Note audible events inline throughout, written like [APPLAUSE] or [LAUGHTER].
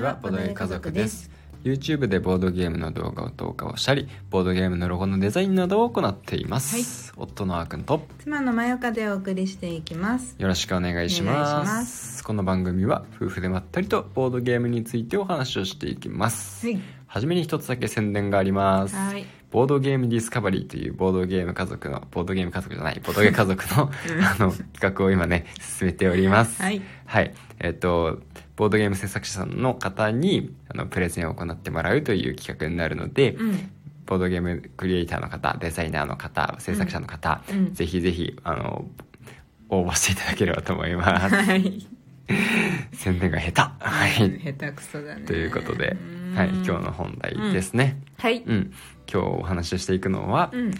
ちはボードゲーム家族です。YouTube でボードゲームの動画を投稿したりボードゲームのロゴのデザインなどを行っています、夫のあーくんと妻のまよかでお送りしていきます。よろしくお願いします。この番組は夫婦でまったりとボードゲームについてお話をしていきます、はい。はじめに一つだけ宣伝があります。はい。ボードゲームディスカバリーというボードゲーム家族のボードゲーム家族じゃない [LAUGHS] ボードゲーム家族のあの企画を今ね進めております。はい。はい。えっ、とボードゲーム制作者さんの方にあのプレゼンを行ってもらうという企画になるので、うん。ボードゲームクリエイターの方デザイナーの方制作者の方、うん。ぜひぜひあの応募していただければと思います。[LAUGHS] はい。宣伝が下手。はい。下手くそだね。ということでうん、はい、今日の本題ですね、はい。うん。今日お話ししていくのは、うん。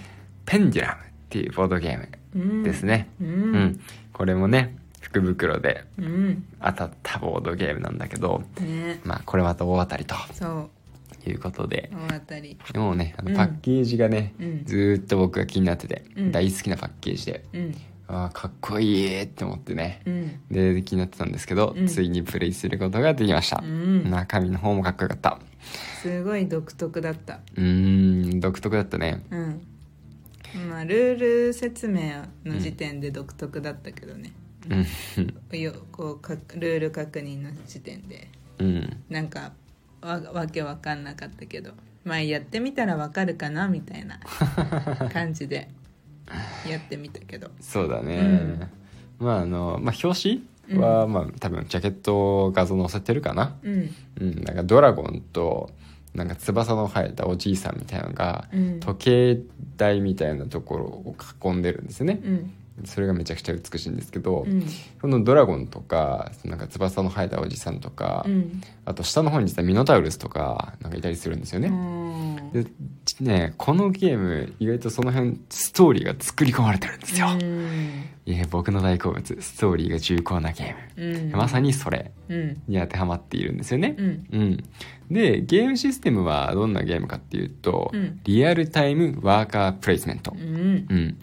ペンデュラムっていうボードゲームうんですね、ううん。ん。これもね福袋でうん。当たったボードゲームなんだけどね。まあこれまた大当たりということで。大当たり。もうねあのうん。パッケージがね、うん。ずーっと僕が気になってて、うん。大好きなパッケージでうん。あーかっこいいって思ってね。うん。で気になってたんですけど、うん。ついにプレイすることができました、うん。中身の方もかっこよかった。すごい独特だった。うーん独特だったね。うん。まあルール説明の時点で独特だったけどね、うんよ [LAUGHS] こうかルール確認の時点で。うん。なんかわわけわかんなかったけど。まあやってみたらわかるかなみたいな [LAUGHS] 感じでやってみたけど。そうだね、まああの、まあ、表紙は、まあ多分ジャケット画像載せてるかな。うん。うん。なんかドラゴンとなんか翼の生えたおじいさんみたいなのが、うん。時計台みたいなところを囲んでるんですよね、うんそれがめちゃくちゃ美しいんですけど、うん。このドラゴンとかなんか翼の生えたおじさんとか、うん。あと下の方に実はミノタウルスとかなんかいたりするんですよね、うん。でねこのゲーム意外とその辺ストーリーが作り込まれてるんですよ、うん。いや僕の大好物ストーリーが重厚なゲーム、うん。まさにそれ。うん。に当てはまっているんですよね。う、ん。うん。でゲームシステムはどんなゲームかっていうと、うん。リアルタイムワーカープレイスメント。う、ん。うん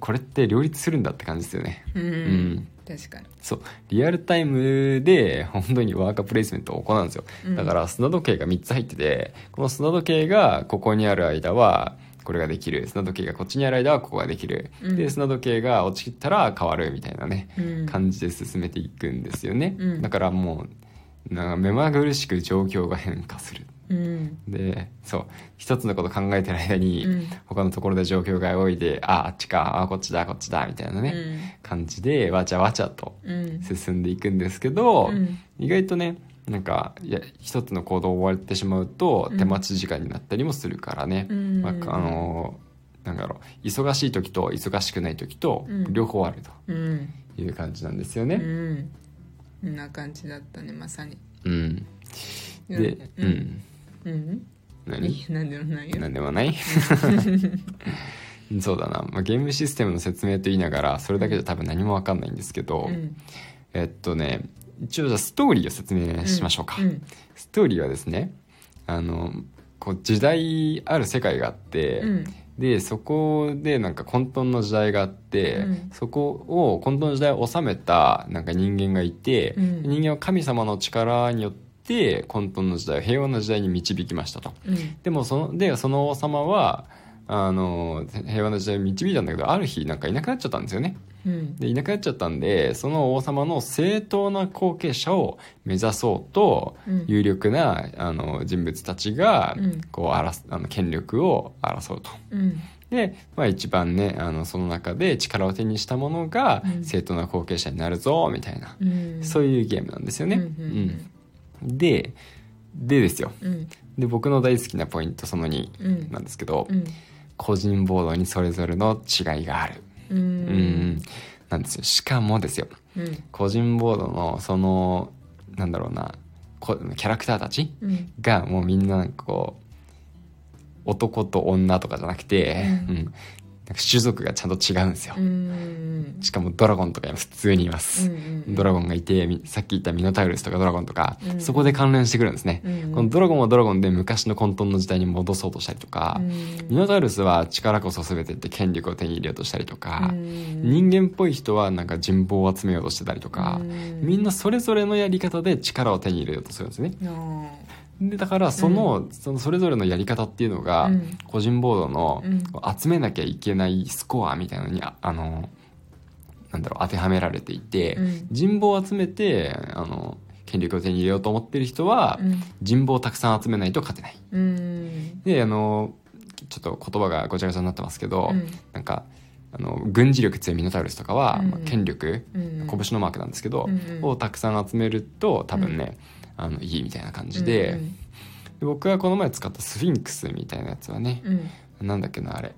これって両立するんだって感じですよね。うん。うん。確かに。そう。リアルタイムで本当にワーカープレイスメントを行うんですよ、うん。だから砂時計が3つ入っててこの砂時計がここにある間はこれができる。砂時計がこっちにある間はここができる、うん。で砂時計が落ちたら変わるみたいなね、うん。感じで進めていくんですよね、うん。だからもうなんか目まぐるしく状況が変化するうん。でそう。一つのこと考えてる間に、うん。他のところで状況が動いてああっちかあこっちだこっちだみたいなね、感じでわちゃわちゃとうん。進んでいくんですけど、うん。意外とねなんかいや一つの行動を終わってしまうとうん。手待ち時間になったりもするからね、うん。まあ、あのなんだろう忙しい時と忙しくない時とうん。両方あるうん。という感じなんですようね。ん。こんな感じだったねまさに。うん、で、ううんん、うん。何？いやなんでもないよ。なんでもない？[LAUGHS] そうだな、まあ、ゲームシステムの説明と言いながらそれだけじゃ多分何も分かんないんですけど、うん。えっとね一応じゃあストーリーを説明しましょうか、うん。ストーリーはですねあのこう時代ある世界があって、うん。でそこでなんか混沌の時代があって、うん。そこを混沌の時代を治めたなんか人間がいて、うん。人間は神様の力によって混沌の時代を平和な時代に導きましたと。うん。でもそのでその王様はあの平和な時代を導いたんだけどある日なんかいなくなっちゃったんですよね。うん。でいなくなっちゃったんでその王様の正当な後継者を目指そうと、うん。有力なあの人物たちが、うん。こう争あの権力を争うと。うん。で、まあ、一番ねあのその中で力を手にしたものがうん。正当な後継者になるぞみたいな、うん。そういうゲームなんですよね。うんででですよ。うん。で僕の大好きなポイントその2うん。なんですけど、うん。個人ボードにそれぞれの違いがある。ううん。んなんですよ。しかもですよ。うん。個人ボードのそのなんだろうなこキャラクターたちうん。がもうみんななんかこう男と女とかじゃなくて、ううんか種族がちゃんと違うんですよ、うん。しかもドラゴンとか普通にいます、ドラゴンがいてみさっき言ったミノタウルスとかドラゴンとか、うん。そこで関連してくるんですね、うんこのドラゴンはドラゴンで昔の混沌の時代に戻そうとしたりとか、うん。ミノタウルスは力こそ全てって権力を手に入れようとしたりとか、うん。人間っぽい人はなんか人望を集めようとしてたりとか、うん。みんなそれぞれのやり方で力を手に入れようとするんですね。のでだからその,、そのそれぞれのやり方っていうのが、うん。個人ボードの集めなきゃいけないスコアみたいなのにああのなんだろう当てはめられていて、うん。人望を集めてあの権力を手に入れようと思ってる人は、うん。人望をたくさん集めないと勝てない。うん。であのちょっと言葉がごちゃごちゃになってますけど、うん。なんかあの軍事力強いミノタウルスとかは、うん。まあ権力、うん。拳のマークなんですけど、をたくさん集めると多分ね、あのいいみたいな感じで,、うんで僕がこの前使ったスフィンクスみたいなやつはね、うん。なんだっけなあれ。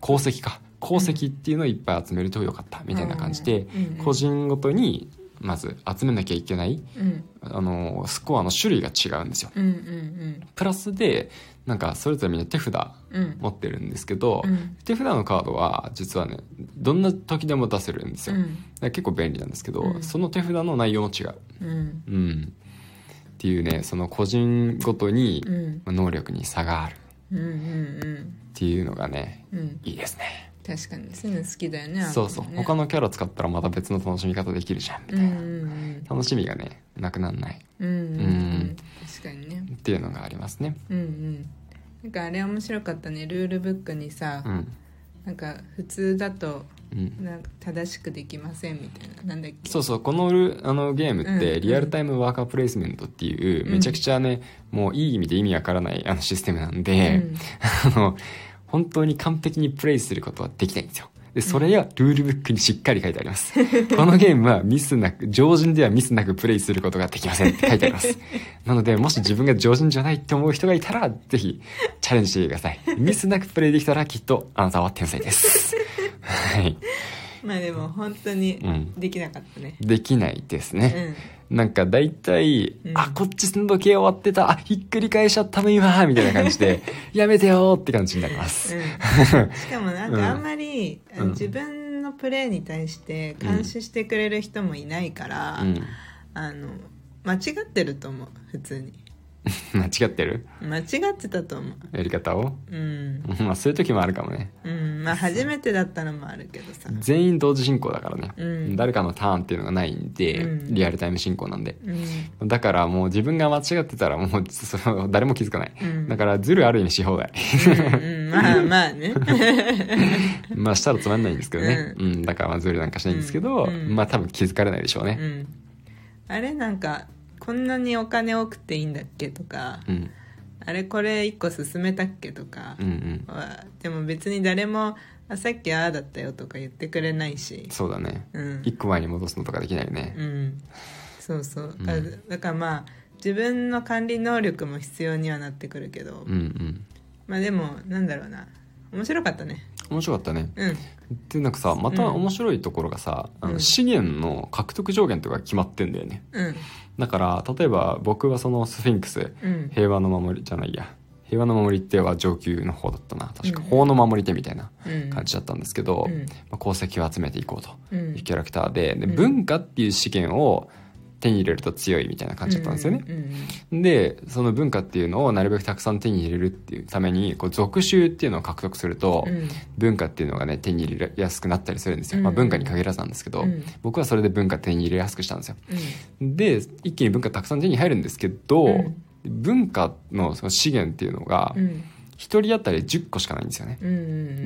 鉱石か。鉱石っていうのをいっぱい集めるとよかったみたいな感じで、うんうん。個人ごとにまず集めなきゃいけないうん。あのスコアの種類が違うんですよ。うんうんプラスでなんかそれぞれみんな手札うん。持ってるんですけど、うん。手札のカードは実はねどんな時でも出せるんですよ、だから結構便利なんですけど、うん。その手札の内容も違う。うん。うん。っていうねその個人ごとに能力に差がある。うんうんっていうのがねうんうん。いいですね確かに。そういうの好きだよねそうそう。他ののキャラ使ったらまた別の楽しみ方できるじゃんみうんうたいな、ん。楽しみがねなくなんない。うんうん。確かにね。っていうのがありますね。うんうん。なんかあれ面白かったね。ルールブックにさうん。なんか普通だとうん。なんか正しくできませんみたいな。なんだっけ？そうそう。このルあのゲームっうんてリアルタイムワーカープレイスメントっていううん。めちゃくちゃねもういい意味で意味わからないあのシステムなんで、うん。[LAUGHS] あの本当に完璧にプレイすることはできないんですよ。でそれがルールブックにしっかり書いてあります。[LAUGHS] このゲームはミスなく常人ではミスなくプレイすることができませんって書いてあります。[LAUGHS] なのでもし自分が常人じゃないって思う人がいたらぜひチャレンジしてください。ミスなくプレイできたらきっとあなたは天才です。[LAUGHS] はいまあでも本当にうん。できなかったね。できないですうね、ん。なんか大体、うん。あ、こっち時計終わってた、あ、ひっくり返しちゃったの今、みたいな感じで、[LAUGHS] やめてよーって感じになります。うん。[LAUGHS] しかもなんかあんまり、自分のプレーに対して監視してくれる人もいないから、うん。あの間違ってると思う普通に [LAUGHS] 間違ってる？間違ってたと思う。やり方を？うん、[LAUGHS] まあそういう時もあるかもね。うん、まあ初めてだったのもあるけどさ。全員同時進行だからね。うん。誰かのターンっていうのがないんで、うん。リアルタイム進行なんで。うん。だからもう自分が間違ってたらもうその誰も気づかない。うん。だからズルある意味し放題。うんうん。まあ [LAUGHS] まあね。まあしたらつまんないんですけどね。ううん、だからまあズルなんかしないんですけど、うん。まあ多分気づかれないでしょうね。うん。あれなんかこんなにお金多くていいんだっけとか、うん。あれこれ一個進めたっけとかうんうん。は、でも別に誰もあさっきああだったよとか言ってくれないし。そうだね。うん。一個前に戻すのとかできないよね。うん。そうそう。うん。だ,、だからまあ自分の管理能力も必要にはなってくるけど、うんうん。まあでもなんだろうな。面白かったね。面白かったね。うん。でなんかさまたうん面白いところがさ、あうん。の資源の獲得上限とか決まってんだよね。うんだから例えば僕はそのスフィンクスうん。平和の守りじゃないや。平和の守り手は上級の方だったな。確か、うん。法の守り手みたいなうん。感じだったんですけど、うん。まあ、功績を集めていこうとうん。いうキャラクターで。でうん。文化っていう資源を手に入れると強いみたいな感じだったんですよね、うんでその文化っていうのをなるべくたくさん手に入れるっていうためにこう属種っていうのを獲得すると、うん。文化っていうのがね手に入れやすくなったりするんですよ、うん。まあ、文化に限らずなんですけど、うん。僕はそれで文化手に入れやすくしたんですよ。うん。で一気に文化たくさん手に入るんですけど、うん。文化のその資源っていうのがうん。1人当たり10個しかないんですよね、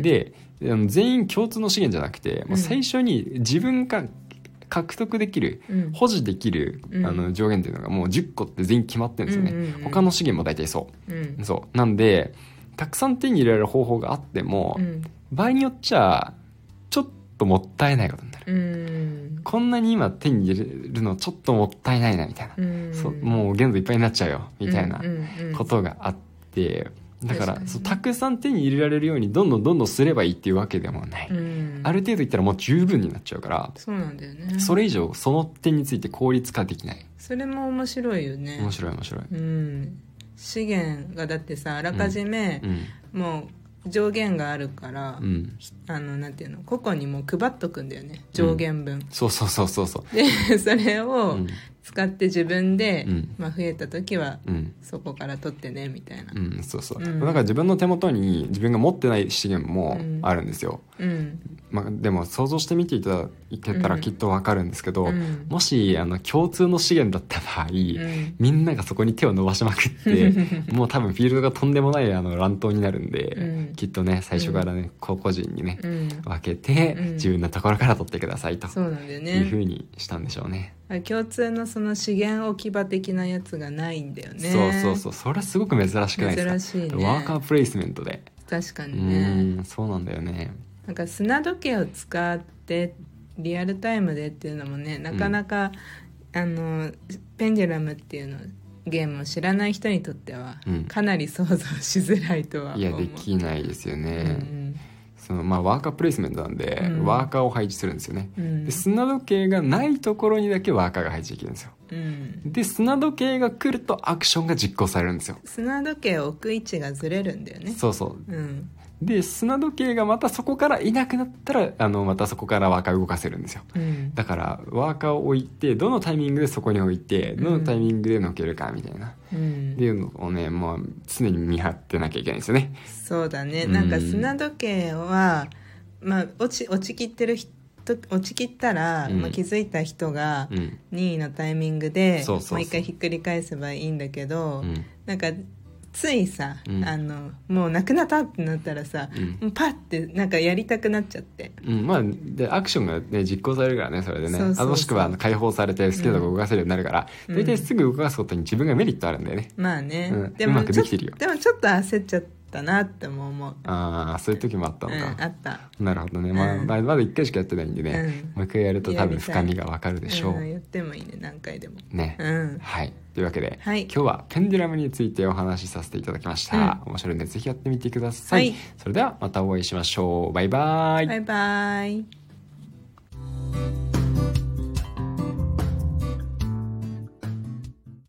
で全員共通の資源じゃなくてもう最初に自分が獲得できるうん。保持できる、うん。あの上限っていうのがもう10個って全員決まってるんですよね、うんうんうん。他の資源も大体そう。うん。そう。なんでたくさん手に入れられる方法があっても、うん。場合によっちゃちょっともったいないことになる、うん。こんなに今手に入れるのちょっともったいないなみたいな、うん。そう。もう限度いっぱいになっちゃうよみたいなうんうんことがあってだから確かに。ねそうたくさん手に入れられるようにどんどんどんどんすればいいっていうわけでもない、うん。ある程度いったらもう十分になっちゃうから、そうなんだよね。それ以上その点について効率化できない。それも面白いよね。面白い面白い、うん。資源がだってさあらかじめうん。もう上限があるから、うん。あのなんていうの？個々にもう配っとくんだよね。上限分、そうそうそうそうそう。でそれうをん使って自分で、うん。まあ、増えた時はうん。そこから取ってねみたいな。うん、そうそう、うん。だから自分の手元に自分が持ってない資源もあるんですよ、うん。まあ、でも想像してみていただけたらきっとわかるんですけど、うん。もしあの共通の資源だった場合、ん。みんながそこに手を伸ばしまくって [LAUGHS] もう多分フィールドがとんでもないあの乱闘になるんで、うん。きっとね最初からね、個々人にね、うん。分けて、うん。自分のところから取ってくださいとそうなんだよいうふねうにしたんでしょうね。あ共通のその資源置き場的なやつがないんだよね。そうそうそう。それはすごく珍しくないですか？珍しいね。ワーカープレイスメントで。確かうにね。ーんそうなんだよね。なんか砂時計を使ってリアルタイムでっていうのもねなかなか、あのペンデュラムっていうのゲームを知らない人にとっては、うん。かなり想像しづらいとは思う。いやできないですよね、うんそのまあワーカープレイスメントなんで、うん。ワーカーを配置するんですよね、うん。で砂時計がないところにだけワーカーが配置できるんですよ。うん。で砂時計が来るとアクションが実行されるんですよ。砂時計を置く位置がずれるんだよね。そうそう。うんで砂時計がまたそこからいなくなったらあのまたそこからワーカー動かせるんですよ。うん。だからワーカーを置いてどのタイミングでそこに置いてどのタイミングでのけるかみたいな、うん。っていうのをねもう常に見張ってなきゃいけないんですよね。そうだね。うん。なんか砂時計は、まあ、落ち落ちきってる人落ちきったら、うん。まあ、気づいた人がうん。2位のタイミングでもう一回ひっくり返せばいいんだけど、うん。なんかついさ、うん。あのもうなくなったってなったらさ、うん。もうパッてなんかやりたくなっちゃって。うん、まあでアクションが、ね、実行されるからねそれでね。そうそうそう。あもしくはあの解放されてスケートが動かせるようになるから、うん。大体すぐ動かすことに自分がメリットあるんだよね、まあね、うん。うまくでもちょできてるよ。でもちょっと焦っちゃったなっても思う、ああそういう時もあったうん、のか、あった。なるほどね、まあうん。まだ1回しかやってないんでね、うん。もう一回やると多分深みがわかるでしょう、ん、やってもいいね何回でも。ね、うん。はい。というわけで、はい。今日はペンデュラムについてお話しさせていただきました、面白いのでぜひやってみてください、はい。それではまたお会いしましょう。バイバイ。バイバイ